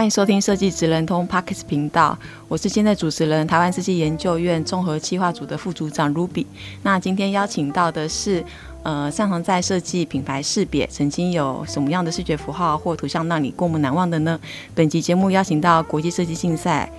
欢迎收听设计直人通 Parkes 频道，我是现在主持人，台湾设计研究院综合企划组的副组长 Ruby。那今天邀请到的是，呃，擅长在设计品牌识别，曾经有什么样的视觉符号或图像让你过目难忘的呢？本集节目邀请到国际设计竞赛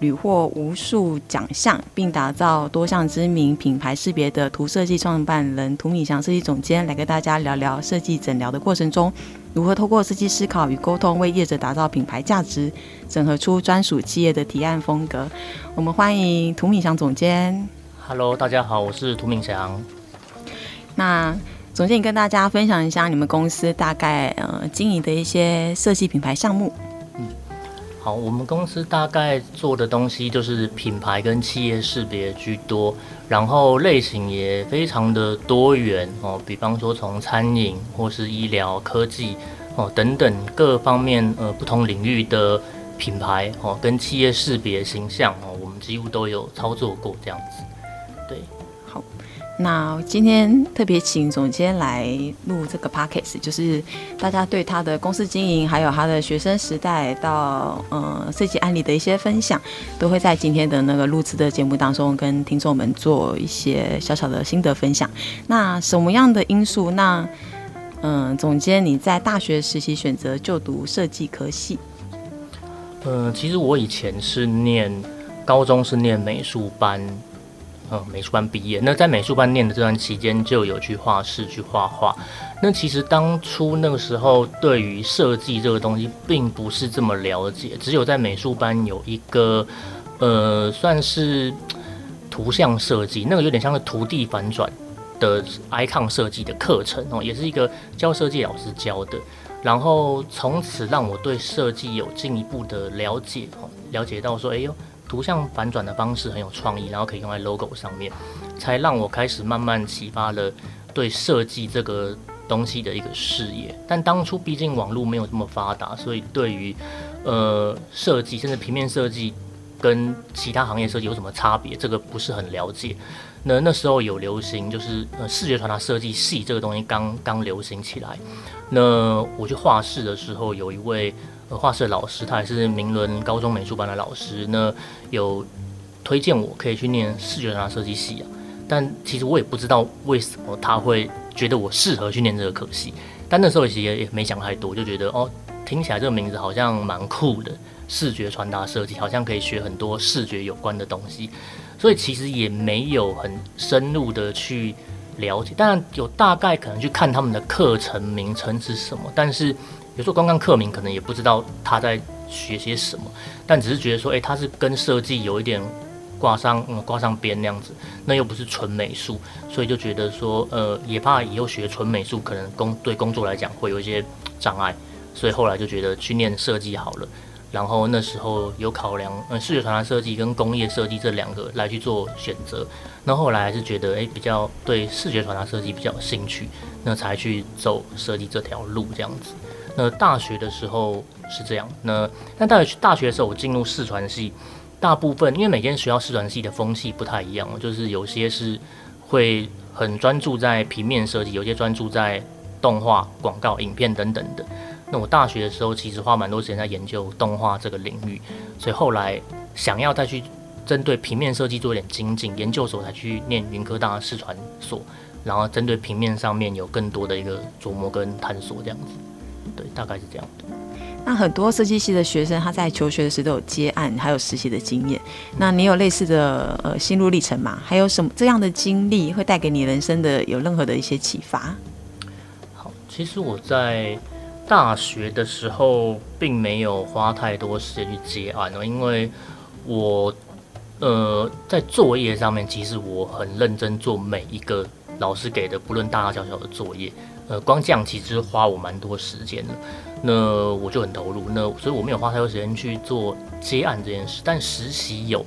屡获无数奖项，并打造多项知名品牌识别的图设计创办人涂敏祥设计总监来跟大家聊聊设计诊疗的过程中。如何透过设计思考与沟通，为业者打造品牌价值，整合出专属企业的提案风格？我们欢迎涂敏祥总监。Hello，大家好，我是涂敏祥。那总监，你跟大家分享一下你们公司大概呃经营的一些设计品牌项目。好，我们公司大概做的东西就是品牌跟企业识别居多，然后类型也非常的多元哦。比方说从餐饮或是医疗、科技哦等等各方面呃不同领域的品牌哦跟企业识别形象哦，我们几乎都有操作过这样子。对。那今天特别请总监来录这个 podcast，就是大家对他的公司经营，还有他的学生时代到呃设计案例的一些分享，都会在今天的那个录制的节目当中跟听众们做一些小小的心得分享。那什么样的因素？那嗯、呃，总监你在大学时期选择就读设计科系？呃，其实我以前是念高中是念美术班。嗯，美术班毕业。那在美术班念的这段期间，就有去画室去画画。那其实当初那个时候，对于设计这个东西，并不是这么了解。只有在美术班有一个，呃，算是图像设计，那个有点像是图地反转的 icon 设计的课程哦，也是一个教设计老师教的。然后从此让我对设计有进一步的了解哦，了解到说，哎呦。图像反转的方式很有创意，然后可以用在 logo 上面，才让我开始慢慢启发了对设计这个东西的一个视野。但当初毕竟网络没有这么发达，所以对于呃设计，甚至平面设计跟其他行业设计有什么差别，这个不是很了解。那那时候有流行，就是呃视觉传达设计系这个东西刚刚流行起来。那我去画室的时候，有一位。画室老师，他也是明伦高中美术班的老师，那有推荐我可以去念视觉传达设计系啊。但其实我也不知道为什么他会觉得我适合去念这个科系。但那时候其实也也没想太多，就觉得哦，听起来这个名字好像蛮酷的，视觉传达设计好像可以学很多视觉有关的东西，所以其实也没有很深入的去了解。当然有大概可能去看他们的课程名称是什么，但是。有时候刚刚课名可能也不知道他在学些什么，但只是觉得说，诶、他是跟设计有一点挂上嗯挂上边那样子，那又不是纯美术，所以就觉得说，呃，也怕以后学纯美术可能工对工作来讲会有一些障碍，所以后来就觉得去念设计好了。然后那时候有考量，嗯，视觉传达设计跟工业设计这两个来去做选择。那后来还是觉得，诶、比较对视觉传达设计比较有兴趣，那才去走设计这条路这样子。那大学的时候是这样，那但大学大学的时候我进入视传系，大部分因为每间学校视传系的风气不太一样，就是有些是会很专注在平面设计，有些专注在动画、广告、影片等等的。那我大学的时候其实花蛮多时间在研究动画这个领域，所以后来想要再去针对平面设计做一点精进，研究所才去念云科大视传所，然后针对平面上面有更多的一个琢磨跟探索这样子。对，大概是这样的。那很多设计系的学生，他在求学的时候都有接案，还有实习的经验。那你有类似的呃心路历程吗？还有什么这样的经历会带给你人生的有任何的一些启发？好，其实我在大学的时候并没有花太多时间去接案哦，因为我呃在作业上面，其实我很认真做每一个老师给的，不论大大小小的作业。呃，光这样其实花我蛮多时间的。那我就很投入，那所以我没有花太多时间去做接案这件事。但实习有，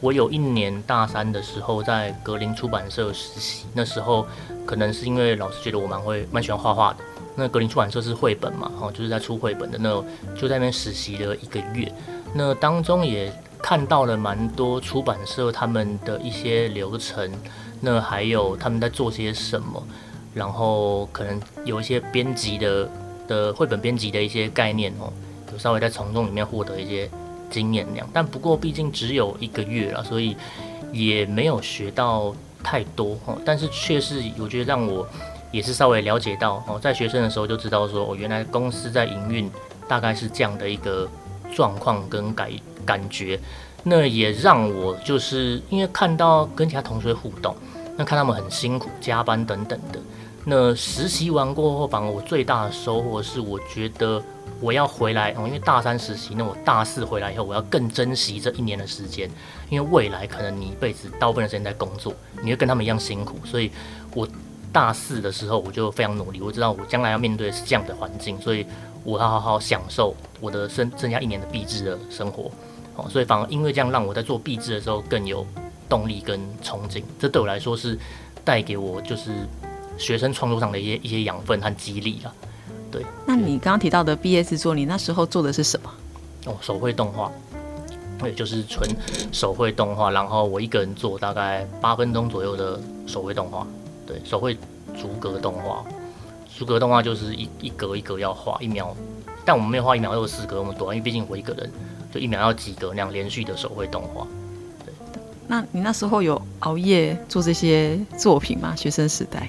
我有一年大三的时候在格林出版社实习，那时候可能是因为老师觉得我蛮会蛮喜欢画画的。那格林出版社是绘本嘛，哦，就是在出绘本的，那就在那边实习了一个月。那当中也看到了蛮多出版社他们的一些流程，那还有他们在做些什么，然后可能有一些编辑的的绘本编辑的一些概念哦，有稍微在从中里面获得一些经验量。但不过毕竟只有一个月了，所以也没有学到太多哦。但是却是我觉得让我也是稍微了解到哦，在学生的时候就知道说哦，原来公司在营运大概是这样的一个状况跟感。感觉，那也让我就是因为看到跟其他同学互动，那看他们很辛苦加班等等的。那实习完过后，反而我最大的收获是，我觉得我要回来哦，因为大三实习，那我大四回来以后，我要更珍惜这一年的时间，因为未来可能你一辈子大部分的时间在工作，你会跟他们一样辛苦，所以我大四的时候我就非常努力，我知道我将来要面对是这样的环境，所以我要好好享受我的剩剩下一年的毕制的生活。哦所以反而因为这样，让我在做毕制的时候更有动力跟憧憬。这对我来说是带给我就是学生创作上的一些一些养分和激励啊。对。那你刚刚提到的毕业制作，你那时候做的是什么？哦，手绘动画，对，就是纯手绘动画。然后我一个人做大概八分钟左右的手绘动画。对，手绘逐格动画，逐格动画就是一一格一格要画一秒，但我们没有画一秒六四格那么多，因为毕竟我一个人。就一秒要几格那样连续的手绘动画，对。那你那时候有熬夜做这些作品吗？学生时代？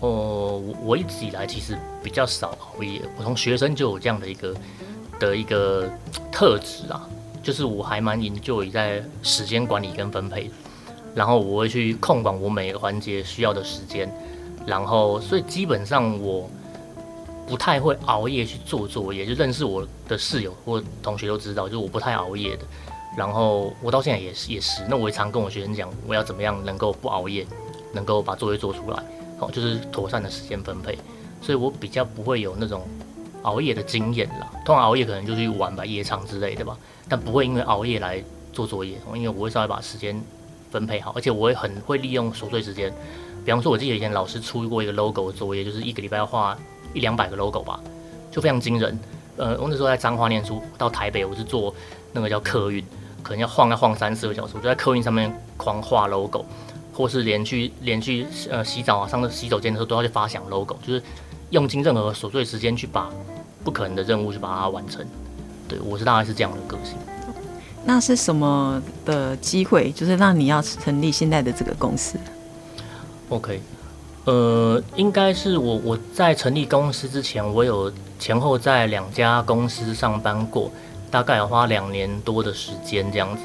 哦、呃，我一直以来其实比较少熬夜，我从学生就有这样的一个的一个特质啊，就是我还蛮研究在时间管理跟分配，然后我会去控管我每个环节需要的时间，然后所以基本上我。不太会熬夜去做作业，就认识我的室友或同学都知道，就我不太熬夜的。然后我到现在也是也是，那我也常跟我学生讲，我要怎么样能够不熬夜，能够把作业做出来，哦，就是妥善的时间分配。所以我比较不会有那种熬夜的经验啦。通常熬夜可能就是去玩吧，夜场之类的吧，但不会因为熬夜来做作业，因为我会稍微把时间分配好，而且我会很会利用琐碎时间。比方说，我记得以前老师出过一个 logo 的作业，就是一个礼拜要画。一两百个 logo 吧，就非常惊人。呃，我那时候在彰化念书，到台北我是坐那个叫客运，可能要晃要晃三四个小时，我就在客运上面狂画 logo，或是连去连续呃洗澡啊，上个洗手间的时候都要去发想 logo，就是用尽任何琐碎时间去把不可能的任务去把它完成。对，我是大概是这样的个性。那是什么的机会，就是让你要成立现在的这个公司？OK。呃，应该是我我在成立公司之前，我有前后在两家公司上班过，大概要花两年多的时间这样子。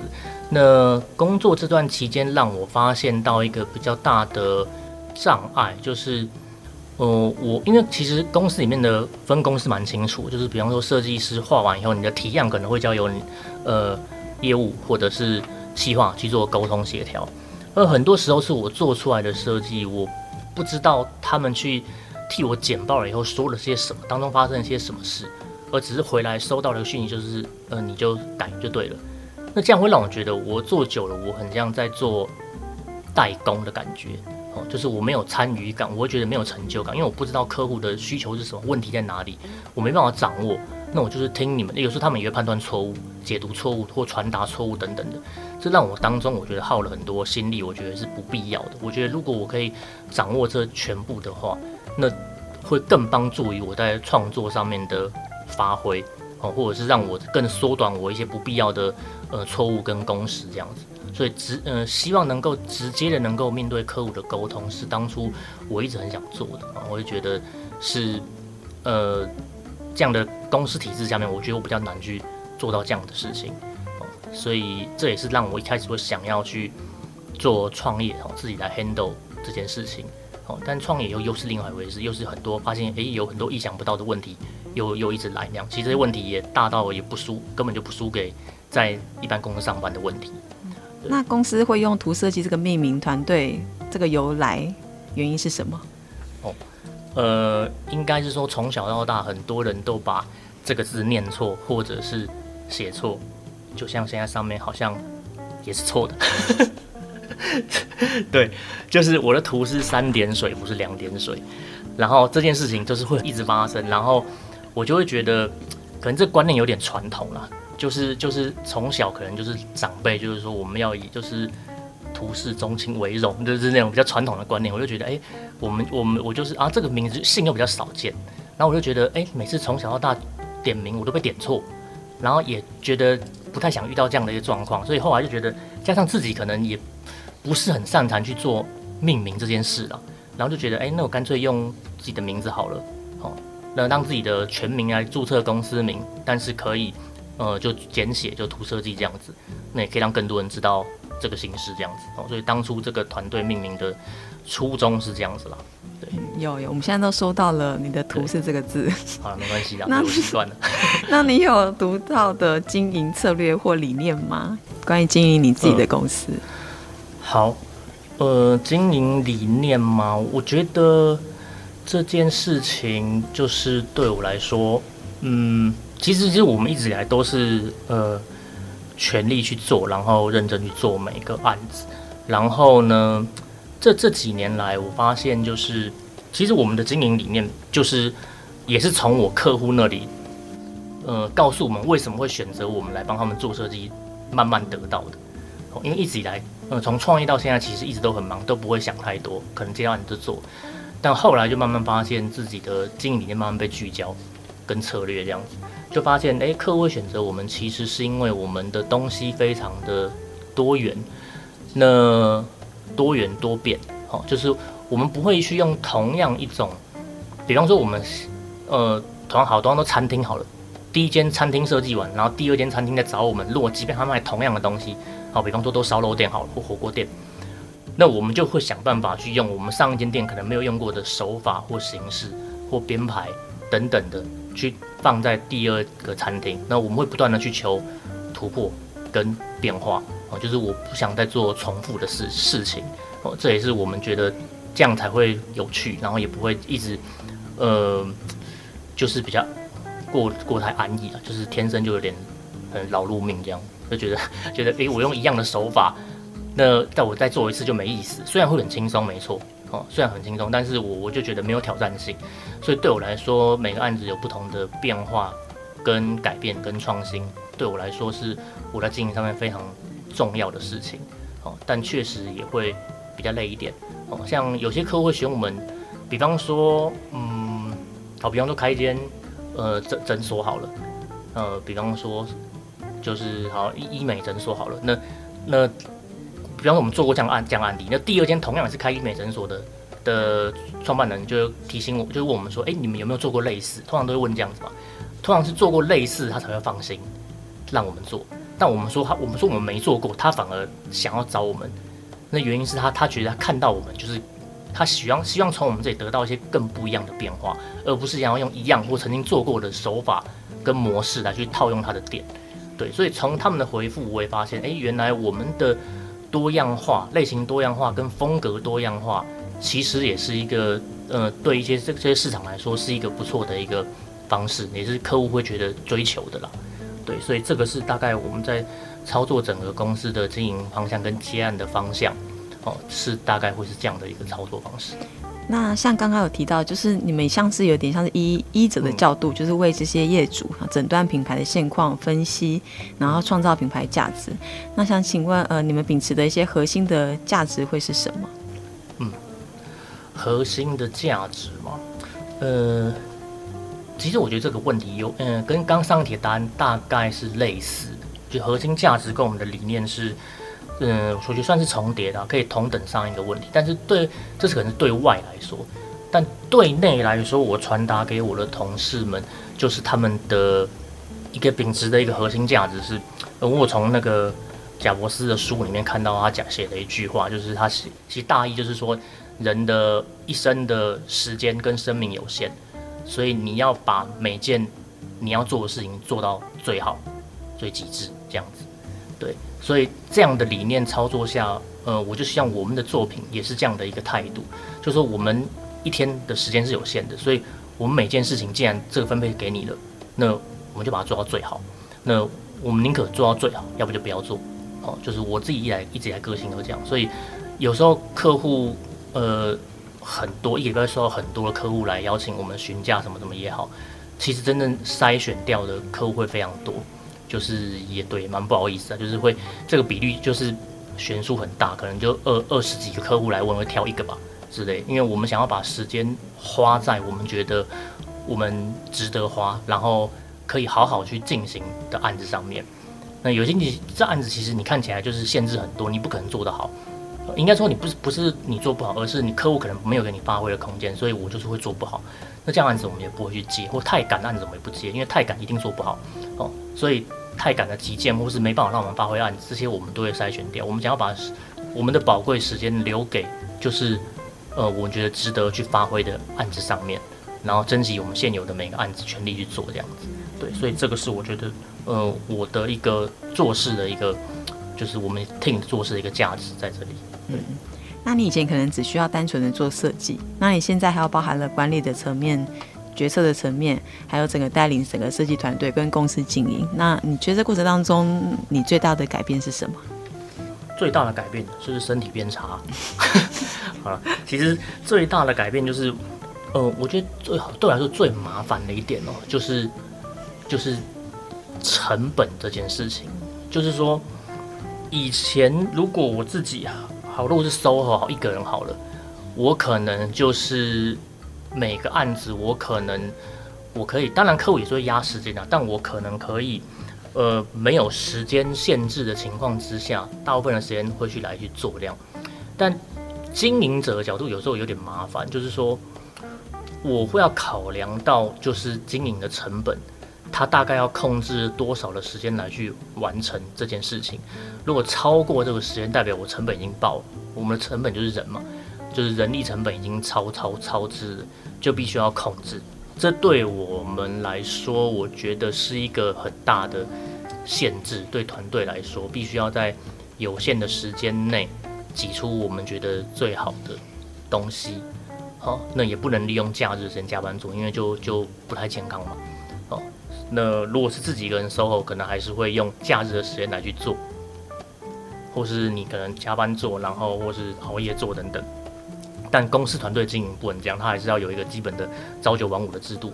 那工作这段期间，让我发现到一个比较大的障碍，就是，呃，我因为其实公司里面的分工是蛮清楚，就是比方说设计师画完以后，你的提案可能会交由你呃业务或者是企划去做沟通协调，而很多时候是我做出来的设计，我。不知道他们去替我简报了以后说了些什么，当中发生了些什么事，而只是回来收到的讯息就是，呃，你就改就对了。那这样会让我觉得我做久了，我很像在做代工的感觉，哦，就是我没有参与感，我会觉得没有成就感，因为我不知道客户的需求是什么，问题在哪里，我没办法掌握。那我就是听你们，有时候他们也会判断错误、解读错误或传达错误等等的。这让我当中，我觉得耗了很多心力，我觉得是不必要的。我觉得如果我可以掌握这全部的话，那会更帮助于我在创作上面的发挥哦，或者是让我更缩短我一些不必要的呃错误跟工时这样子。所以直呃希望能够直接的能够面对客户的沟通，是当初我一直很想做的啊。我就觉得是呃这样的公司体制下面，我觉得我比较难去做到这样的事情。所以这也是让我一开始会想要去做创业哦，自己来 handle 这件事情哦。但创业又又是另外一回事，又是很多发现诶，有很多意想不到的问题，又又一直来那样。其实这些问题也大到也不输，根本就不输给在一般公司上班的问题。那公司会用图设计这个命名团队，这个由来原因是什么？哦，呃，应该是说从小到大，很多人都把这个字念错，或者是写错，就像现在上面好像也是错的。对，就是我的图是三点水，不是两点水。然后这件事情就是会一直发生，然后我就会觉得，可能这观念有点传统了，就是就是从小可能就是长辈就是说我们要以就是图示宗亲为荣，就是那种比较传统的观念。我就觉得，哎，我们我们我就是啊，这个名字姓又比较少见，然后我就觉得，哎，每次从小到大点名我都被点错，然后也觉得不太想遇到这样的一个状况，所以后来就觉得，加上自己可能也不是很擅长去做命名这件事了。然后就觉得，哎，那我干脆用自己的名字好了，那让自己的全名来注册公司名，但是可以，呃，就简写就图设计这样子，那也可以让更多人知道这个形式这样子，哦，所以当初这个团队命名的初衷是这样子啦，对，有有，我们现在都收到了你的图是这个字，好了，没关系啦，那我习惯了。那你有独到的经营策略或理念吗？关于经营你自己的公司？嗯、好。呃，经营理念嘛，我觉得这件事情就是对我来说，嗯，其实其实我们一直以来都是呃全力去做，然后认真去做每一个案子。然后呢，这这几年来，我发现就是，其实我们的经营理念就是也是从我客户那里，呃，告诉我们为什么会选择我们来帮他们做设计，慢慢得到的。因为一直以来。呃，从创业到现在，其实一直都很忙，都不会想太多，可能接到你就做。但后来就慢慢发现自己的经营理念慢慢被聚焦，跟策略这样子，就发现，哎，客户会选择我们，其实是因为我们的东西非常的多元，那多元多变，好，就是我们不会去用同样一种，比方说我们，呃，同样好多都餐厅好了，第一间餐厅设计完，然后第二间餐厅在找我们，如果即便他卖同样的东西。好，比方说都烧肉店好了，或火锅店，那我们就会想办法去用我们上一间店可能没有用过的手法或形式或编排等等的，去放在第二个餐厅。那我们会不断的去求突破跟变化，哦，就是我不想再做重复的事事情，哦，这也是我们觉得这样才会有趣，然后也不会一直，呃，就是比较过过太安逸了，就是天生就有点很劳碌命这样。就觉得觉得诶，我用一样的手法，那在我再做一次就没意思。虽然会很轻松，没错，哦，虽然很轻松，但是我我就觉得没有挑战性。所以对我来说，每个案子有不同的变化、跟改变、跟创新，对我来说是我在经营上面非常重要的事情。哦，但确实也会比较累一点。哦，像有些客户会选我们，比方说，嗯，好，比方说开一间呃诊诊所好了，呃，比方说。就是好医医美诊所好了，那那比方说我们做过这样案这样案例，那第二间同样也是开医美诊所的的创办人就提醒我，就问我们说，哎、你们有没有做过类似？通常都会问这样子嘛，通常是做过类似他才会放心让我们做，但我们说他我们说我们没做过，他反而想要找我们，那原因是他他觉得他看到我们就是他希望希望从我们这里得到一些更不一样的变化，而不是想要用一样或曾经做过的手法跟模式来去套用他的店。对，所以从他们的回复，我也发现，哎，原来我们的多样化、类型多样化跟风格多样化，其实也是一个，呃，对一些这些市场来说，是一个不错的一个方式，也是客户会觉得追求的啦。对，所以这个是大概我们在操作整个公司的经营方向跟接案的方向，哦，是大概会是这样的一个操作方式。那像刚刚有提到，就是你们像是有点像是医医者的角度，就是为这些业主诊断品牌的现况分析，然后创造品牌价值。那想请问，呃，你们秉持的一些核心的价值会是什么？嗯，核心的价值嘛，呃，其实我觉得这个问题有，嗯、呃，跟刚上一题的答案大概是类似的，就核心价值跟我们的理念是。嗯，我觉得算是重叠的，可以同等上一个问题。但是对，这是可能是对外来说，但对内来说，我传达给我的同事们，就是他们的一个秉持的一个核心价值是，我从那个贾伯斯的书里面看到他讲写的一句话，就是他写，其实大意就是说，人的一生的时间跟生命有限，所以你要把每件你要做的事情做到最好、最极致，这样子，对。所以这样的理念操作下，呃，我就希望我们的作品也是这样的一个态度，就说我们一天的时间是有限的，所以我们每件事情既然这个分配给你了，那我们就把它做到最好。那我们宁可做到最好，要不就不要做。哦，就是我自己一来一直以来个性都这样，所以有时候客户呃很多，一个礼拜收到很多的客户来邀请我们询价什么什么也好，其实真正筛选掉的客户会非常多，就是也对，蛮不好意思啊，就是会这个比率就是悬殊很大，可能就二二十几个客户来问，会挑一个吧之类，因为我们想要把时间花在我们觉得我们值得花，然后可以好好去进行的案子上面。那有些你这案子其实你看起来就是限制很多，你不可能做得好。应该说你不是不是你做不好，而是你客户可能没有给你发挥的空间，所以我就是会做不好。那这样案子我们也不会去接，或太赶的案子我们也不接，因为太赶一定做不好哦。所以太赶的急件或是没办法让我们发挥案子，这些我们都会筛选掉。我们想要把我们的宝贵时间留给就是呃我觉得值得去发挥的案子上面，然后征集我们现有的每个案子，全力去做这样子。对，所以这个是我觉得。呃，我的一个做事的一个，就是我们 team 做事的一个价值在这里。嗯，那你以前可能只需要单纯的做设计，那你现在还要包含了管理的层面、决策的层面，还有整个带领整个设计团队跟公司经营。那你觉得过程当中，你最大的改变是什么？最大的改变就是身体变差。好了，其实最大的改变就是，呃，我觉得最好对我来说最麻烦的一点哦，就是就是。成本这件事情，就是说，以前如果我自己啊，好，如果是 SOHO 好一个人好了，我可能就是每个案子，我可能我可以，当然客户也是会压时间的，但我可能可以，呃，没有时间限制的情况之下，大部分的时间会去来去做量。但经营者的角度有时候有点麻烦，就是说，我会要考量到就是经营的成本。他大概要控制多少的时间来去完成这件事情？如果超过这个时间，代表我成本已经爆了。我们的成本就是人嘛，就是人力成本已经超超超支了，就必须要控制。这对我们来说，我觉得是一个很大的限制。对团队来说，必须要在有限的时间内挤出我们觉得最好的东西。好，那也不能利用假日时间加班做，因为就就不太健康嘛。那如果是自己一个人 SOHO，可能还是会用假日的时间来去做，或是你可能加班做，然后或是熬夜做等等。但公司团队经营不能这样，他还是要有一个基本的朝九晚五的制度。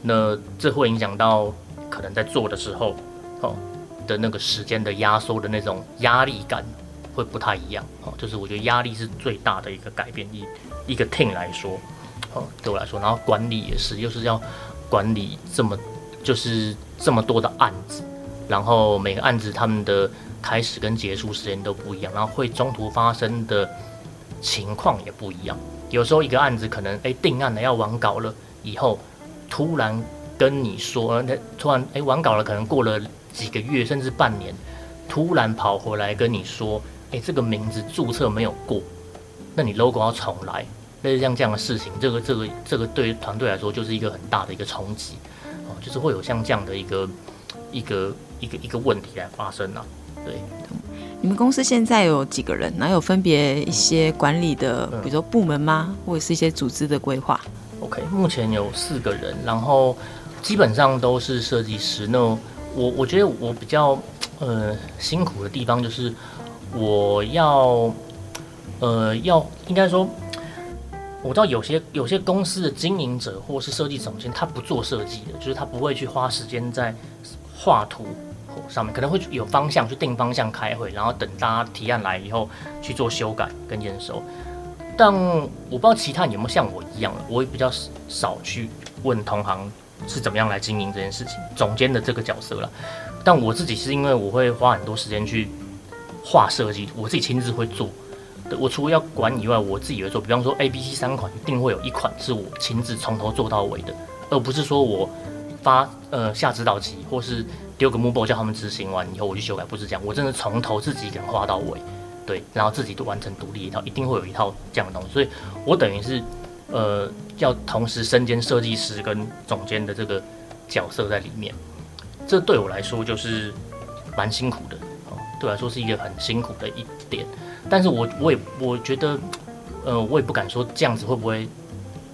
那这会影响到可能在做的时候，哦的那个时间的压缩的那种压力感会不太一样。哦，就是我觉得压力是最大的一个改变。一一个 team 来说，哦对我来说，然后管理也是，又是要管理这么。就是这么多的案子，然后每个案子他们的开始跟结束时间都不一样，然后会中途发生的情况也不一样。有时候一个案子可能诶定案了要完稿了，以后突然跟你说，那突然诶完稿了，可能过了几个月甚至半年，突然跑回来跟你说，诶这个名字注册没有过，那你 logo 要重来，类似像这样的事情，这个这个这个对于团队来说就是一个很大的一个冲击。就是会有像这样的一个一个一个一个问题来发生啊。对，你们公司现在有几个人？然后有分别一些管理的，比如说部门吗？嗯、或者是一些组织的规划？OK，目前有四个人，然后基本上都是设计师。那我我觉得我比较呃辛苦的地方就是我要呃要应该说。我知道有些有些公司的经营者或是设计总监，他不做设计的，就是他不会去花时间在画图上面，可能会有方向去定方向开会，然后等大家提案来以后去做修改跟验收。但我不知道其他人有没有像我一样，我也比较少去问同行是怎么样来经营这件事情，总监的这个角色了。但我自己是因为我会花很多时间去画设计，我自己亲自会做。我除了要管以外，我自己会做。比方说，A、B、C 三款一定会有一款是我亲自从头做到尾的，而不是说我发呃下指导棋，或是丢个 m o o b o 叫他们执行完以后我去修改，不是这样。我真的从头自己给画到尾，对，然后自己都完成独立一套，一定会有一套这样的东西。所以我等于是呃要同时身兼设计师跟总监的这个角色在里面，这对我来说就是蛮辛苦的，对我来说是一个很辛苦的一点。但是我我也我觉得，呃，我也不敢说这样子会不会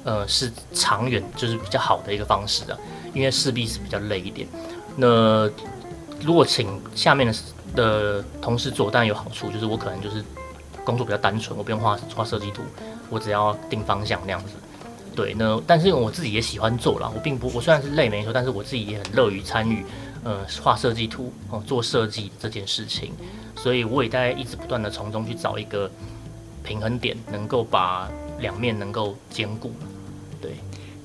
呃是长远就是比较好的一个方式啊，因为势必是比较累一点。那如果请下面的的同事做，当然有好处，就是我可能就是工作比较单纯，我不用画画设计图，我只要定方向那样子。对，那但是因为我自己也喜欢做啦，我并不，我虽然是累没错，但是我自己也很乐于参与，呃，画设计图哦，做设计这件事情，所以我也在一直不断的从中去找一个平衡点，能够把两面能够兼顾。对，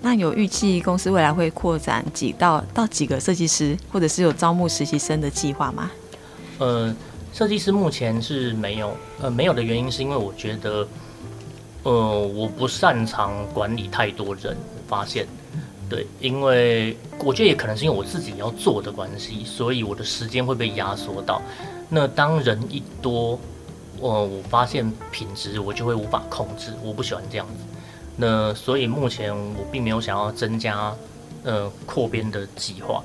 那有预计公司未来会扩展几到到几个设计师，或者是有招募实习生的计划吗？呃，设计师目前是没有，呃，没有的原因是因为我觉得。呃，我不擅长管理太多人，发现，对，因为我觉得也可能是因为我自己要做的关系，所以我的时间会被压缩到。那当人一多，呃，我发现品质我就会无法控制，我不喜欢这样子。那所以目前我并没有想要增加，呃，扩编的计划。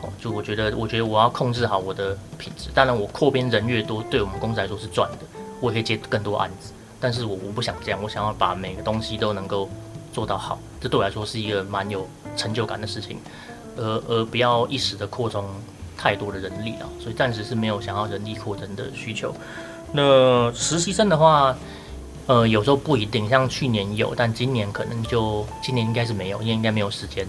哦，就我觉得，我觉得我要控制好我的品质。当然，我扩编人越多，对我们公司来说是赚的，我可以接更多案子。但是我我不想这样，我想要把每个东西都能够做到好，这对我来说是一个蛮有成就感的事情，而而不要一时的扩充太多的人力啊，所以暂时是没有想要人力扩增的需求。那实习生的话，呃，有时候不一定，像去年有，但今年可能就今年应该是没有，因为应该没有时间。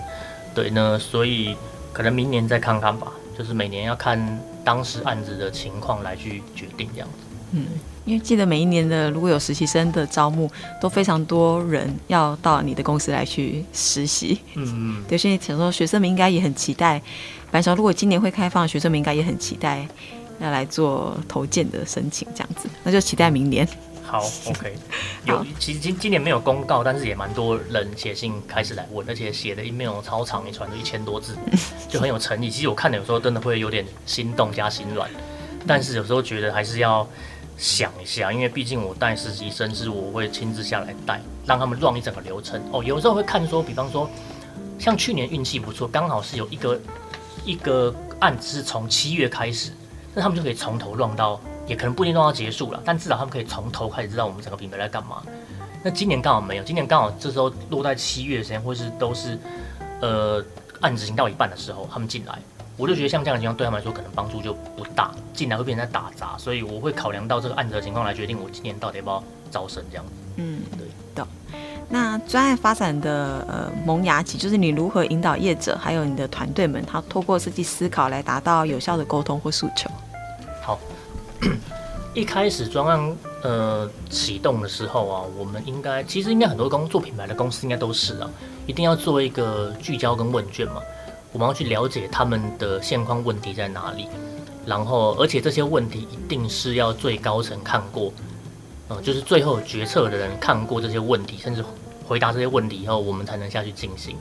对，呢所以可能明年再看看吧，就是每年要看当时案子的情况来去决定这样子。嗯。因为记得每一年的如果有实习生的招募，都非常多人要到你的公司来去实习。嗯嗯，对，所以想说学生们应该也很期待。反正如果今年会开放，学生们应该也很期待要来做投件的申请，这样子，那就期待明年。好，OK。有，其实今今年没有公告，但是也蛮多人写信开始来问，而且写的 email 超长一串，都一千多字，就很有诚意。其实我看的有时候真的会有点心动加心软，但是有时候觉得还是要。想一下，因为毕竟我带实习生是我会亲自下来带，让他们 run 一整个流程。哦，有时候会看说，比方说，像去年运气不错，刚好是有一个一个案子是从七月开始，那他们就可以从头 run 到，也可能不一定 run 到结束了，但至少他们可以从头开始知道我们整个品牌在干嘛。那今年刚好没有，今年刚好这时候落在七月时间，或是都是呃案子行到一半的时候，他们进来。我就觉得像这样的情况对他们来说可能帮助就不大，进来会变成在打杂，所以我会考量到这个案子的情况来决定我今年到底要不要招生这样子。嗯，对的。那专案发展的呃萌芽期，就是你如何引导业者还有你的团队们，他透过设计思考来达到有效的沟通或诉求。一开始专案呃启动的时候啊，我们应该其实应该很多公做品牌的公司应该都是啊，一定要做一个聚焦跟问卷嘛。我们要去了解他们的现况问题在哪里，然后而且这些问题一定是要最高层看过，呃，就是最后决策的人看过这些问题，甚至回答这些问题以后，我们才能下去进行。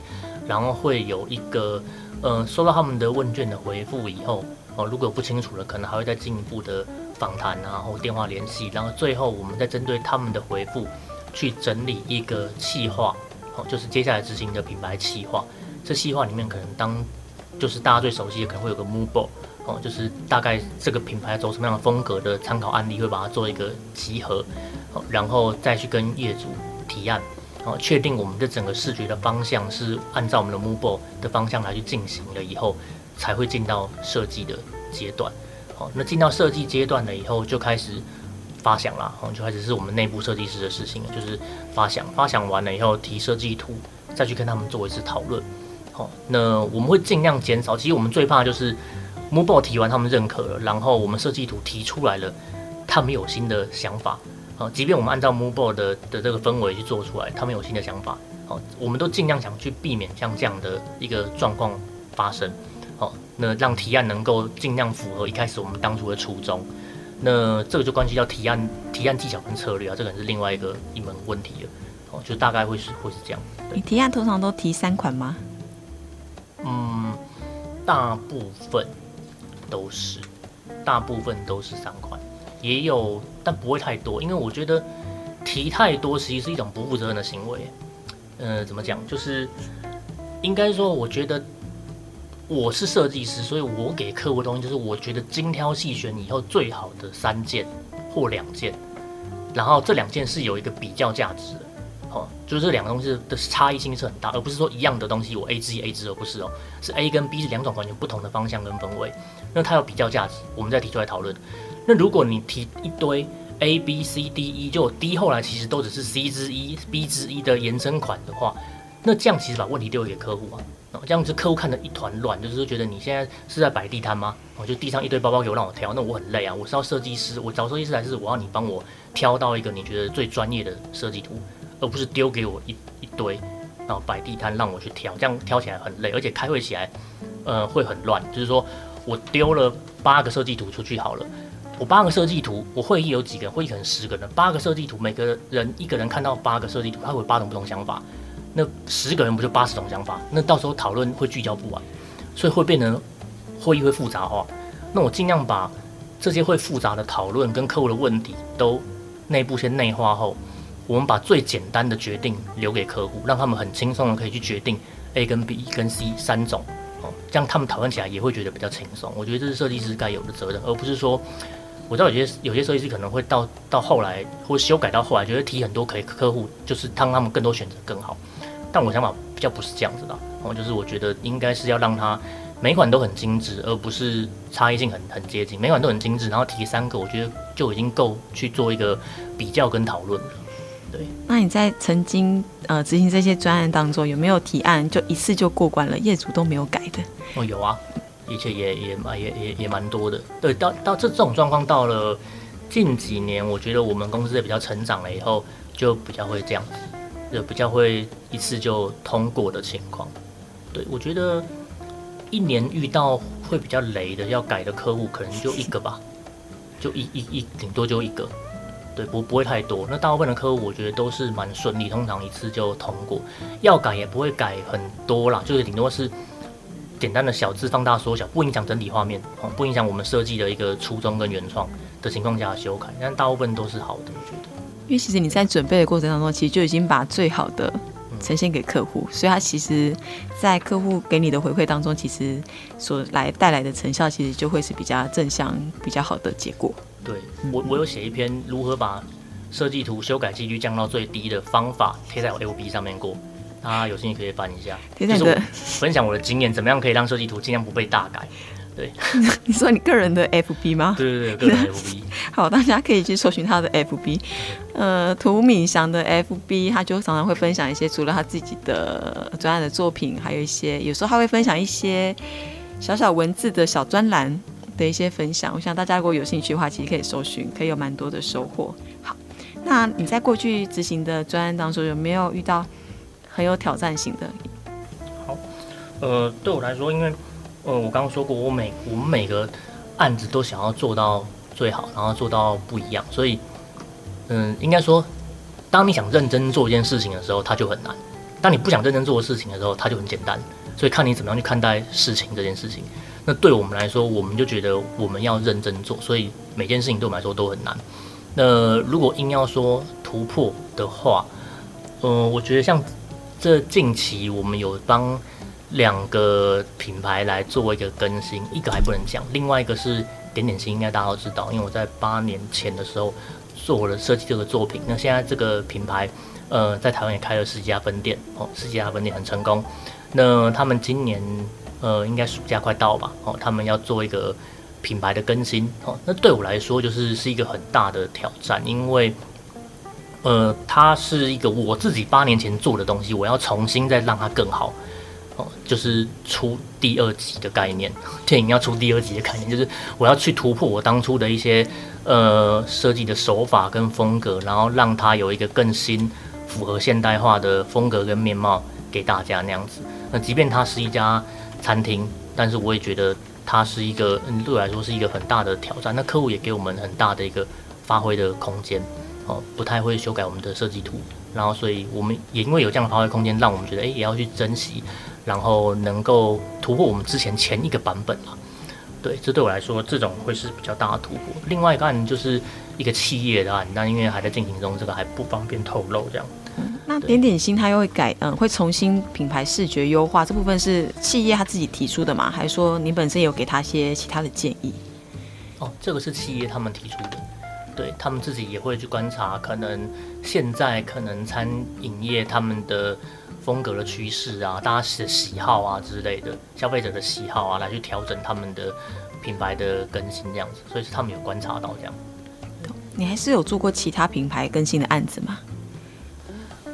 然后会有一个，呃，收到他们的问卷的回复以后，哦，如果不清楚的，可能还会再进一步的访谈啊，或电话联系，然后最后我们再针对他们的回复去整理一个企划，哦，就是接下来执行的品牌企划。这细化里面可能当就是大家最熟悉的，可能会有个 mood board 哦，就是大概这个品牌走什么样的风格的参考案例，会把它做一个集合，好，然后再去跟业主提案，哦，确定我们的整个视觉的方向是按照我们的 mood board 的方向来去进行了以后，才会进到设计的阶段，哦，那进到设计阶段了以后，就开始发想啦，哦，就开始是我们内部设计师的事情了，就是发想，发想完了以后提设计图，再去跟他们做一次讨论。好那我们会尽量减少。其实我们最怕就是 mood board 提完，他们认可了，然后我们设计图提出来了，他们有新的想法。好，即便我们按照 mood board 的的这个氛围去做出来，他们有新的想法。好，我们都尽量想去避免像这样的一个状况发生。好，那让提案能够尽量符合一开始我们当初的初衷。那这个就关系到提案提案技巧跟策略啊，这个是另外一个一门问题了。哦，就大概会是会是这样。你提案通常都提三款吗？嗯，大部分都是，大部分都是三款，也有，但不会太多，因为我觉得提太多其实是一种不负责任的行为。呃，怎么讲？就是应该说，我觉得我是设计师，所以我给客户的东西就是我觉得精挑细选以后最好的三件或两件，然后这两件是有一个比较价值的。哦，就是这两个东西的差异性是很大，而不是说一样的东西我 A 之一 A 之二不是哦，是 A 跟 B 是两种完全不同的方向跟氛围，那它有比较价值，我们再提出来讨论。那如果你提一堆 A B C D E，就 D 后来其实都只是 C 之一 B 之一的延伸款的话，那这样其实把问题丢给客户啊，这样子客户看得一团乱，就是觉得你现在是在摆地摊吗？我就地上一堆包包给我让我挑，那我很累啊，我是要设计师，我找设计师来是我要你帮我挑到一个你觉得最专业的设计图，而不是丢给我一一堆，然后摆地摊让我去挑，这样挑起来很累，而且开会起来，呃，会很乱。就是说我丢了八个设计图出去好了。我八个设计图，我会议有几个人？会议可能十个人，八个设计图，每个人一个人看到八个设计图，他会有八种不同想法。那十个人不就八十种想法？那到时候讨论会聚焦不完，所以会变成会议会复杂化。那我尽量把这些会复杂的讨论跟客户的问题都内部先内化后，我们把最简单的决定留给客户，让他们很轻松的可以去决定 A 跟 B 跟 C 三种哦，这样他们讨论起来也会觉得比较轻松。我觉得这是设计师该有的责任，而不是说。我知道有些有些设计师可能会到到后来或修改到后来，觉得提很多可以客户就是让他们更多选择更好。但我想法比较不是这样子的，哦，就是我觉得应该是要让它每款都很精致，而不是差异性很很接近。每款都很精致，然后提三个，我觉得就已经够去做一个比较跟讨论了。对。那你在曾经呃执行这些专案当中，有没有提案就一次就过关了，业主都没有改的？哦，有啊。一切也也蛮也也也蛮多的，对，到到这这种状况到了近几年，我觉得我们公司也比较成长了以后，就比较会这样子，就比较会一次就通过的情况。对，我觉得一年遇到会比较雷的要改的客户，可能就一个吧，就一一一顶多就一个，对，不不会太多。那大部分的客户我觉得都是蛮顺利，通常一次就通过，要改也不会改很多啦，就是顶多是。简单的小字放大缩小，不影响整体画面，哦，不影响我们设计的一个初衷跟原创的情况下修改，但大部分都是好的，因为其实你在准备的过程当中，其实就已经把最好的呈现给客户，所以他其实，在客户给你的回馈当中，其实所来带来的成效，其实就会是比较正向、比较好的结果。对，我，我有写一篇如何把设计图修改几率降到最低的方法，贴在我 FB 上面过。啊，有兴趣可以翻一下，就是我分享我的经验，怎么样可以让设计图尽量不被大改？对，你说你个人的 FB 吗？对对对，个人 FB。好，大家可以去搜寻他的 FB。呃，涂敏祥的 FB，他就常常会分享一些除了他自己的专案的作品，还有一些有时候他会分享一些小小文字的小专栏的一些分享。我想大家如果有兴趣的话，其实可以搜寻，可以有蛮多的收获。好，那你在过去执行的专案当中，有没有遇到？很有挑战性的。好，呃，对我来说，因为，呃，我刚刚说过，我每我们每个案子都想要做到最好，然后做到不一样，所以，嗯、应该说，当你想认真做一件事情的时候，它就很难；当你不想认真做事情的时候，它就很简单。所以看你怎么样去看待事情这件事情。那对我们来说，我们就觉得我们要认真做，所以每件事情对我们来说都很难。那如果硬要说突破的话，嗯、呃，我觉得像。这近期我们有帮两个品牌来做一个更新，一个还不能讲，另外一个是点点心，应该大家都知道，因为我在八年前的时候做了设计这个作品。那现在这个品牌，呃，在台湾也开了十几家分店，哦，十几家分店很成功。那他们今年，呃，应该暑假快到吧，哦，他们要做一个品牌的更新，哦，那对我来说就是是一个很大的挑战，因为。呃，它是一个我自己八年前做的东西，我要重新再让它更好，就是出第二集的概念，电影要出第二集的概念，就是我要去突破我当初的一些呃设计的手法跟风格，然后让它有一个更新、符合现代化的风格跟面貌给大家那样子。那即便它是一家餐厅，但是我也觉得它是一个，嗯，对我来说是一个很大的挑战。那客户也给我们很大的一个发挥的空间。哦，不太会修改我们的设计图，然后所以我们也因为有这样的发挥空间，让我们觉得诶也要去珍惜，然后能够突破我们之前前一个版本了。对，这对我来说，这种会是比较大的突破。另外一个案就是一个企业的案，那因为还在进行中，这个还不方便透露。这样，那点点心它又会改，嗯，会重新品牌视觉优化，这部分是企业他自己提出的吗？还是说你本身有给他一些其他的建议？哦，这个是企业他们提出的。对他们自己也会去观察，可能现在可能餐饮业他们的风格的趋势啊，大家的喜好啊之类的，消费者的喜好啊，来去调整他们的品牌的更新这样子，所以是他们有观察到这样。你还是有做过其他品牌更新的案子吗？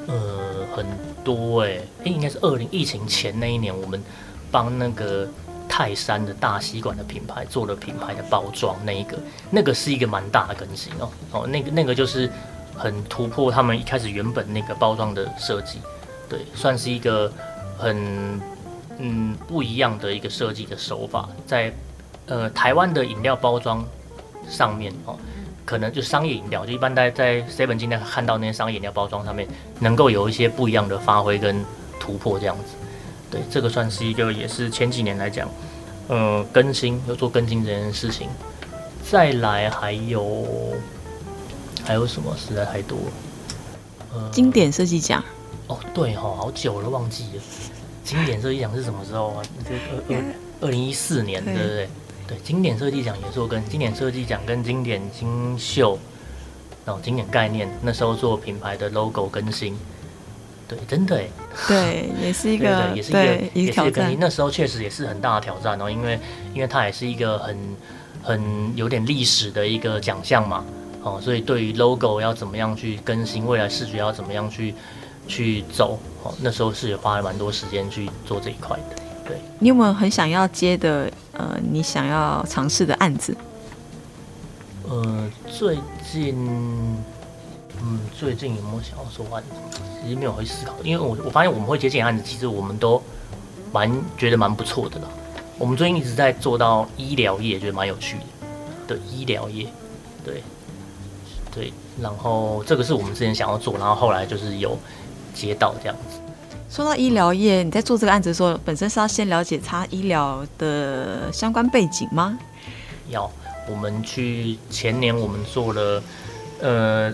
呃，很多哎、应该是二零疫情前那一年，我们帮那个。泰山的大吸管的品牌做了品牌的包装，那一个那个是一个蛮大的更新哦哦，那个那个就是很突破他们一开始原本那个包装的设计，对，算是一个很嗯不一样的一个设计的手法，在呃台湾的饮料包装上面哦，可能就商业饮料，就一般在在 Seven 今天看到那些商业饮料包装上面，能够有一些不一样的发挥跟突破这样子。对，这个算是一个，也是前几年来讲，呃，更新有做更新这件事情。再来还有还有什么？实在太多了。经典设计奖。哦，对哈、哦，好久了，忘记了。经典设计奖是什么时候啊？这二二二零一四年，对不对？对，经典设计奖也做跟经典设计奖跟经典金秀，然后经典概念那时候做品牌的 logo 更新。对，真的哎，对，也是一个，也是一个，也是一个更新。那时候确实也是很大的挑战哦，因为，因为它也是一个很，很有点历史的一个奖项嘛，哦，所以对于 logo 要怎么样去更新，未来视觉要怎么样去去走，哦，那时候是也花了蛮多时间去做这一块的。对，你有没有很想要接的，呃，你想要尝试的案子？呃，最近，嗯，最近有没有想要做案子？其实没有会思考，因为我我发现我们会接这案子，其实我们都蛮觉得蛮不错的啦。我们最近一直在做到医疗业，觉得蛮有趣的。的医疗业，对对，然后这个是我们之前想要做，然后后来就是有接到这样子。说到医疗业，你在做这个案子的时候，本身是要先了解他医疗的相关背景吗？要，我们去前年我们做了，呃。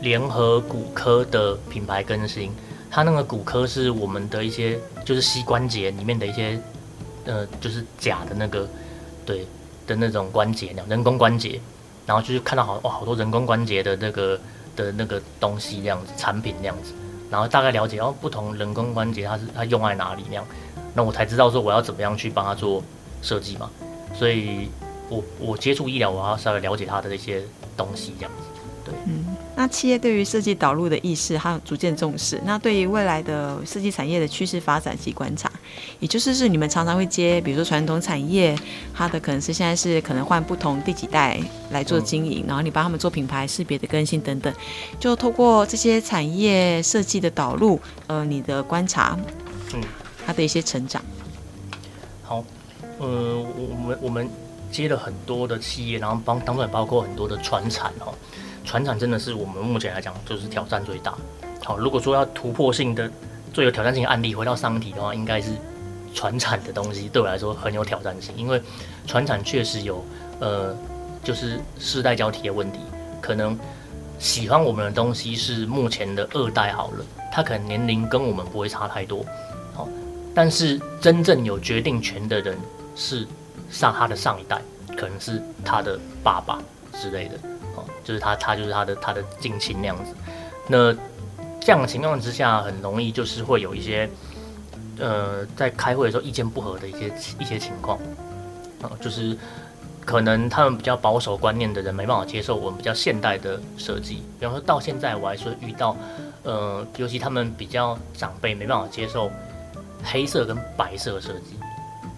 联合骨科的品牌更新，它那个骨科是我们的一些，就是膝关节里面的一些，呃，就是假的那个，对的那种关节，人工关节，然后就是看到好哇，好多人工关节的那个的那个东西这样子，产品这样子，然后大概了解，然后不同人工关节它是它用在哪里那样，那我才知道说我要怎么样去帮他做设计嘛，所以我我接触医疗，我要稍微了解他的一些东西这样子，对，嗯。那企业对于设计导入的意识还有逐渐重视。那对于未来的设计产业的趋势发展及观察，也就是是你们常常会接，比如说传统产业，它的可能是现在是可能换不同第几代来做经营，嗯、然后你帮他们做品牌识别的更新等等，就透过这些产业设计的导入，呃，你的观察，嗯，它的一些成长。好，呃，我们我们接了很多的企业，然后帮当中也包括很多的传产哈。传产真的是我们目前来讲就是挑战最大。好，如果说要突破性的、最有挑战性的案例，回到上一题的话，应该是传产的东西对我来说很有挑战性，因为传产确实有呃，就是世代交替的问题。可能喜欢我们的东西是目前的二代好了，他可能年龄跟我们不会差太多。好，但是真正有决定权的人是上他的上一代，可能是他的爸爸之类的。就是他，他就是他的他的近亲那样子。那这样的情况之下，很容易就是会有一些，呃，在开会的时候意见不合的一些一些情况啊，就是可能他们比较保守观念的人没办法接受我们比较现代的设计。比方说到现在，我还是遇到，呃，尤其他们比较长辈没办法接受黑色跟白色设计，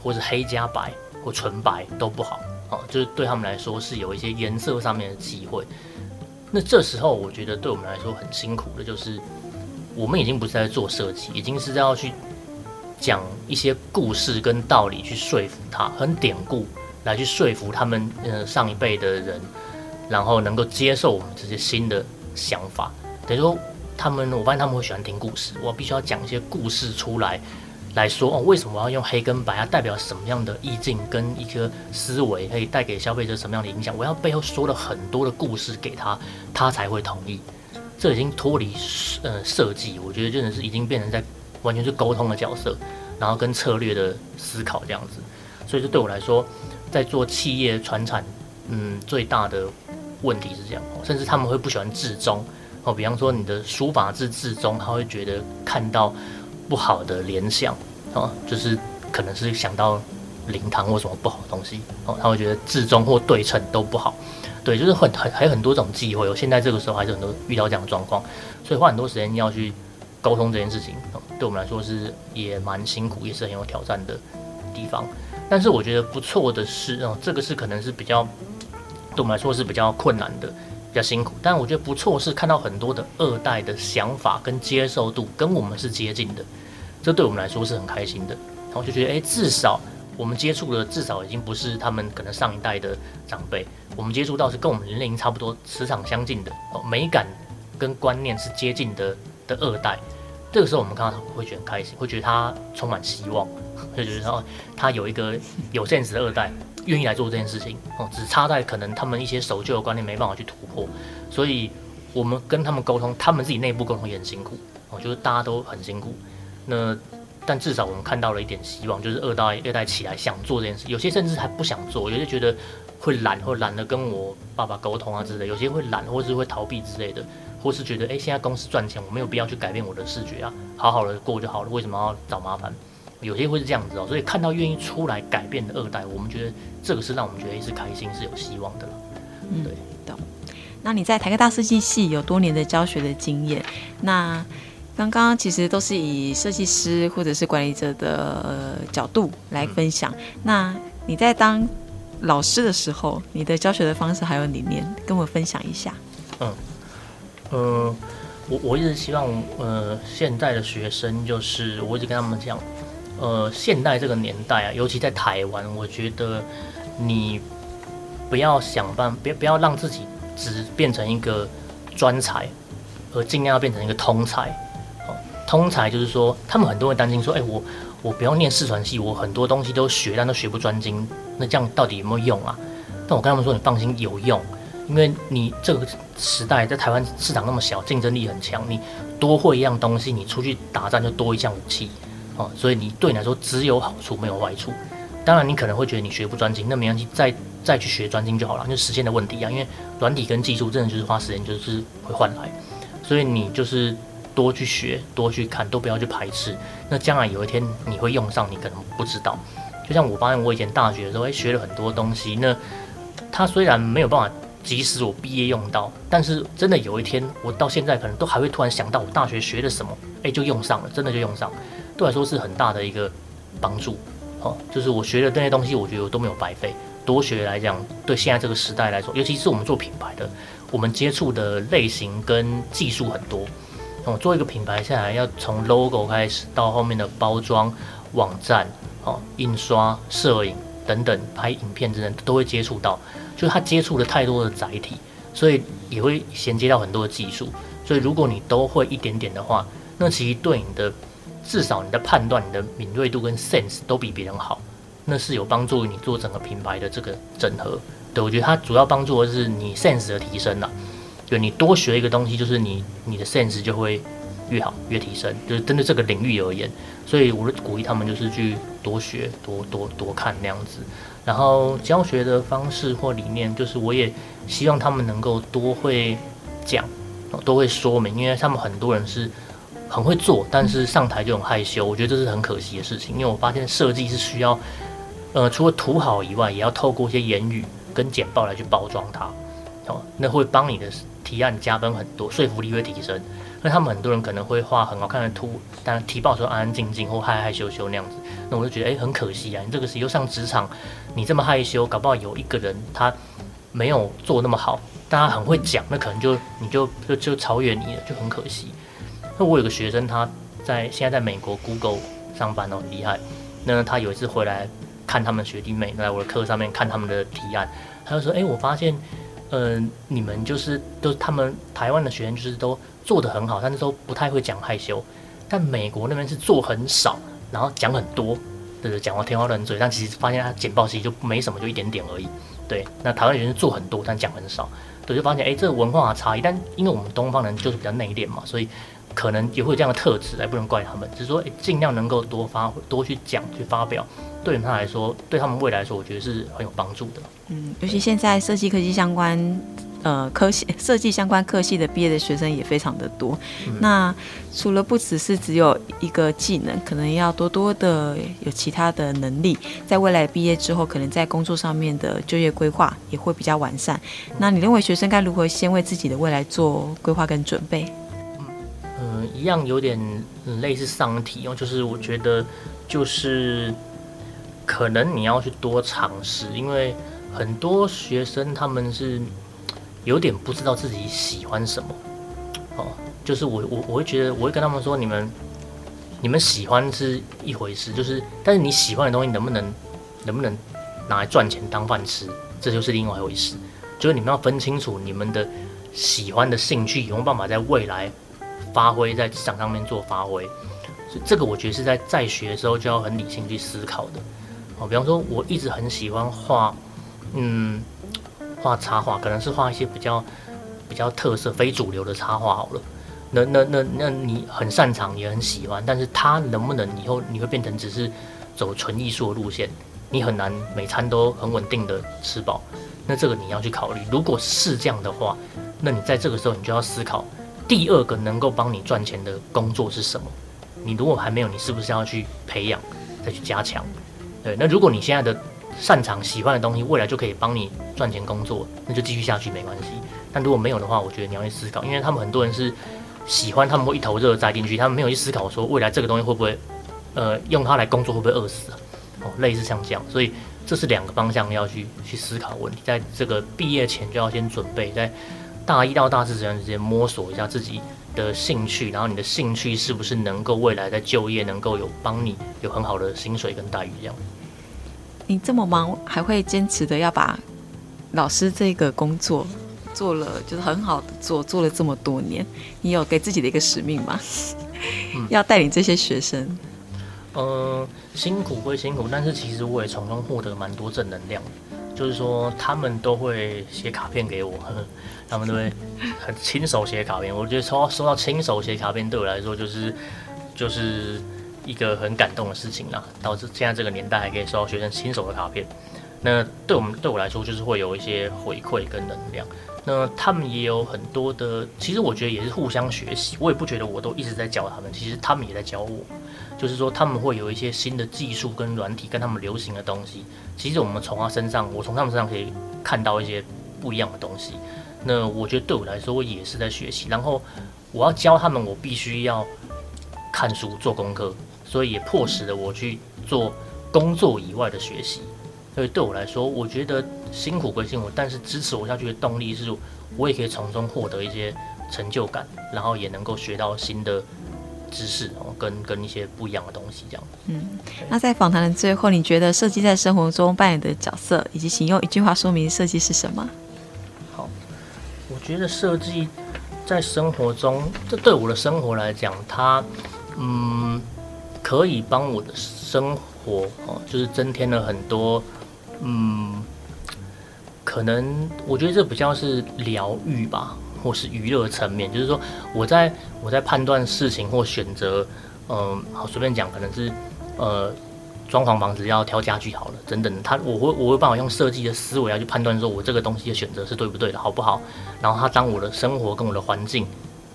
或是黑加白或纯白都不好。哦，就是对他们来说是有一些颜色上面的机会。那这时候，我觉得对我们来说很辛苦的，就是我们已经不是在做设计，已经是在要去讲一些故事跟道理去说服他，很典故来去说服他们，呃，上一辈的人，然后能够接受我们这些新的想法。等于说，他们，我发现他们会喜欢听故事，我必须要讲一些故事出来。来说哦，为什么我要用黑跟白？它代表什么样的意境跟一个思维，可以带给消费者什么样的影响？我要背后说了很多的故事给他，他才会同意。这已经脱离呃设计，我觉得真的是已经变成在完全是沟通的角色，然后跟策略的思考这样子。所以这对我来说，在做企业传产，嗯，最大的问题是这样，甚至他们会不喜欢字中哦，比方说你的书法字字中，他会觉得看到不好的联想哦，就是可能是想到灵堂或什么不好的东西哦，他会觉得字中或对称都不好。对，就是很很还有很多种忌讳。我现在这个时候还是很多遇到这样的状况，所以花很多时间要去沟通这件事情，对我们来说是也蛮辛苦，也是很有挑战的地方。但是我觉得不错的是，哦，这个是可能是比较对我们来说是比较困难的，比较辛苦。但我觉得不错是看到很多的二代的想法跟接受度跟我们是接近的，这对我们来说是很开心的。然后就觉得，哎，至少。我们接触的至少已经不是他们可能上一代的长辈，我们接触到是跟我们年龄差不多、磁场相近的，美感跟观念是接近的的二代。这个时候我们看到他会觉得很开心，会觉得他充满希望，就觉得说他有一个有现实的二代愿意来做这件事情哦，只差在可能他们一些守旧的观念没办法去突破，所以我们跟他们沟通，他们自己内部沟通也很辛苦哦，就是大家都很辛苦。那。但至少我们看到了一点希望，就是二代二代起来想做这件事，有些甚至还不想做，有些觉得会懒或懒得跟我爸爸沟通啊之类，有些会懒或是会逃避之类的，或是觉得诶、现在公司赚钱，我没有必要去改变我的视觉啊，好好的过就好了，为什么要找麻烦？有些会是这样子哦，所以看到愿意出来改变的二代，我们觉得这个是让我们觉得是开心，是有希望的了。嗯，对，懂。那你在台科大设计系有多年的教学的经验，那？刚刚其实都是以设计师或者是管理者的、呃、角度来分享。那你在当老师的时候，你的教学的方式还有理念，跟我分享一下。嗯，呃，我我一直希望，呃，现在的学生就是，我一直跟他们讲，呃，现代这个年代啊，尤其在台湾，我觉得你不要想办，别不要让自己只变成一个专才，而尽量要变成一个通才。通才就是说，他们很多人担心说，哎、我我不要念四传系，我很多东西都学，但都学不专精，那这样到底有没有用啊？但我跟他们说，你放心，有用，因为你这个时代在台湾市场那么小，竞争力很强，你多会一样东西，你出去打仗就多一项武器，哦，所以你对你来说只有好处没有坏处。当然，你可能会觉得你学不专精，那没关系，再再去学专精就好了，就时间的问题啊。因为软体跟技术真的就是花时间，就是会换来，所以你就是。多去学，多去看，都不要去排斥。那将来有一天你会用上，你可能不知道。就像我发现，我以前大学的时候，诶，学了很多东西。那它虽然没有办法及时我毕业用到，但是真的有一天，我到现在可能都还会突然想到我大学学的什么，诶，就用上了，真的就用上，对来说是很大的一个帮助。哦，就是我学的这些东西，我觉得我都没有白费。多学来讲，对现在这个时代来说，尤其是我们做品牌的，我们接触的类型跟技术很多。哦，做一个品牌下来，要从 logo 开始，到后面的包装、网站、哦，印刷、摄影等等，拍影片之类都会接触到。就是他接触了太多的载体，所以也会衔接到很多的技术。所以如果你都会一点点的话，那其实对你的至少你的判断、你的敏锐度跟 sense 都比别人好，那是有帮助于你做整个品牌的这个整合。对，我觉得它主要帮助的是你 sense 的提升了。对，你多学一个东西，就是你你的 sense 就会越好越提升，就是针对这个领域而言。所以我就鼓励他们，就是去多学、多多多看那样子。然后教学的方式或理念，就是我也希望他们能够多会讲，多会说明，因为他们很多人是很会做，但是上台就很害羞。我觉得这是很可惜的事情，因为我发现设计是需要，呃，除了图好以外，也要透过一些言语跟简报来去包装它。哦，那会帮你的。提案加分很多，说服力会提升。那他们很多人可能会画很好看的图，但提报的时候安安静静或害害羞羞那样子。那我就觉得，诶、很可惜啊！你这个时候上职场，你这么害羞，搞不好有一个人他没有做那么好，但他很会讲，那可能就你就就就超越你了，就很可惜。那我有个学生，他在现在在美国 Google 上班哦，很厉害。那他有一次回来看他们学弟妹在我的课上面看他们的提案，他就说，诶、我发现。嗯、呃，你们就是都他们台湾的学生就是都做得很好，但是都不太会讲害羞。但美国那边是做很少，然后讲很多，对，讲话天花乱坠。但其实发现他简报其实就没什么，就一点点而已。对，那台湾学生做很多，但讲很少。对，就发现哎、这个文化差异。但因为我们东方人就是比较内敛嘛，所以可能也会有这样的特质，哎，不能怪他们。只是说，尽量能够多发，多去讲，去发表。对他来说，对他们未来来说，我觉得是很有帮助的。嗯，尤其现在设计科技相关，呃科系设计相关科系的毕业的学生也非常的多。嗯、那除了不只是只有一个技能，可能要多多的有其他的能力，在未来毕业之后，可能在工作上面的就业规划也会比较完善。那你认为学生该如何先为自己的未来做规划跟准备？嗯、一样有点类似上体哦，就是我觉得就是可能你要去多尝试，因为很多学生他们是有点不知道自己喜欢什么哦，就是我我我会觉得我会跟他们说，你们你们喜欢是一回事，就是但是你喜欢的东西能不能能不能拿来赚钱当饭吃，这就是另外一回事。就是你们要分清楚你们的喜欢的兴趣有没有办法在未来。发挥在职场上面做发挥，所以这个我觉得是在在学的时候就要很理性去思考的。哦，比方说我一直很喜欢画，嗯，画插画，可能是画一些比较比较特色、非主流的插画好了。那那那那你很擅长也很喜欢，但是它能不能以后你会变成只是走纯艺术的路线？你很难每餐都很稳定的吃饱。那这个你要去考虑。如果是这样的话，那你在这个时候你就要思考。第二个能够帮你赚钱的工作是什么？你如果还没有，你是不是要去培养，再去加强？对，那如果你现在的擅长、喜欢的东西，未来就可以帮你赚钱工作，那就继续下去没关系。但如果没有的话，我觉得你要去思考，因为他们很多人是喜欢，他们会一头热栽进去，他们没有去思考说未来这个东西会不会，呃，用它来工作会不会饿死啊？哦，类似像这样，所以这是两个方向要去去思考问题，在这个毕业前就要先准备在。大一到大四这段时间摸索一下自己的兴趣，然后你的兴趣是不是能够未来在就业能够有帮你有很好的薪水跟待遇这样。你这么忙还会坚持的要把老师这个工作做了，就是很好的做，做了这么多年，你有给自己的一个使命吗？嗯、要带领这些学生。嗯、呃，辛苦归辛苦，但是其实我也从中获得蛮多正能量。就是说，他们都会写卡片给我，他们都会很亲手写卡片。我觉得收到收到亲手写卡片，对我来说就是就是一个很感动的事情啦。导致现在这个年代还可以收到学生亲手的卡片，那对我们对我来说就是会有一些回馈跟能量。那他们也有很多的，其实我觉得也是互相学习。我也不觉得我都一直在教他们，其实他们也在教我。就是说，他们会有一些新的技术跟软体，跟他们流行的东西。其实我们从他身上，我从他们身上可以看到一些不一样的东西。那我觉得对我来说，我也是在学习。然后我要教他们，我必须要看书做功课，所以也迫使了我去做工作以外的学习。所以对我来说，我觉得辛苦归辛苦，但是支持我下去的动力是，我也可以从中获得一些成就感，然后也能够学到新的。知识哦，跟跟一些不一样的东西这样。嗯，那在访谈的最后，你觉得设计在生活中扮演的角色，以及请用一句话说明设计是什么？好，我觉得设计在生活中，这对我的生活来讲，它嗯可以帮我的生活哦，就是增添了很多嗯，可能我觉得这比较是疗愈吧。或是娱乐层面，就是说，我在我在判断事情或选择，嗯，好随便讲，可能是呃，装潢房子要挑家具好了，等等，他我会我会办法用设计的思维来去判断，说我这个东西的选择是对不对的，好不好？然后他当我的生活跟我的环境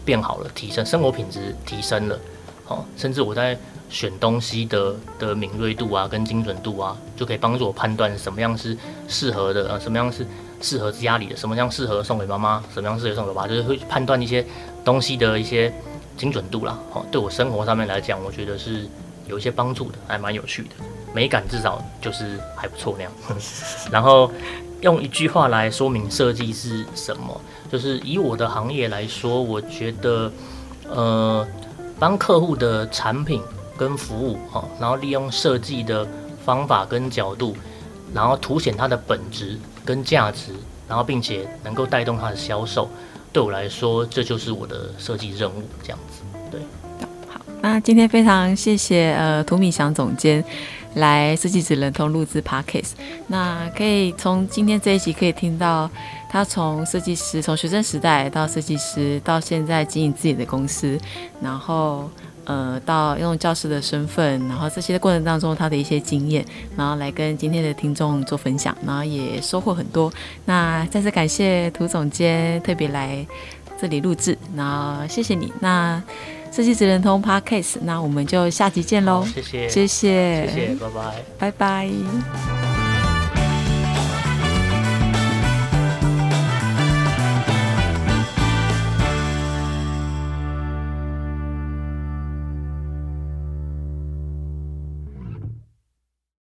变好了，提升生活品质提升了，好，甚至我在选东西的的敏锐度啊，跟精准度啊，就可以帮助我判断什么样是适合的，呃，什么样是。适合家里的什么样适合送给妈妈，什么样适合送给爸爸，就是会判断一些东西的一些精准度啦。哦，对我生活上面来讲，我觉得是有一些帮助的，还蛮有趣的，美感至少就是还不错那样。然后用一句话来说明设计是什么，就是以我的行业来说，我觉得呃，帮客户的产品跟服务，哈，然后利用设计的方法跟角度，然后凸显它的本质。跟价值，然后并且能够带动它的销售，对我来说，这就是我的设计任务。这样子，对。好，那今天非常谢谢呃涂米祥总监来设计职人通录制 Podcast。那可以从今天这一集可以听到他从设计师，从学生时代到设计师，到现在经营自己的公司，然后呃，到用教师的身份，然后这些过程当中他的一些经验，然后来跟今天的听众做分享，然后也收获很多。那再次感谢涂总监特别来这里录制，然后谢谢你。那设计职人通 Podcast，那我们就下集见喽！谢谢，谢谢，谢谢，拜拜，拜拜。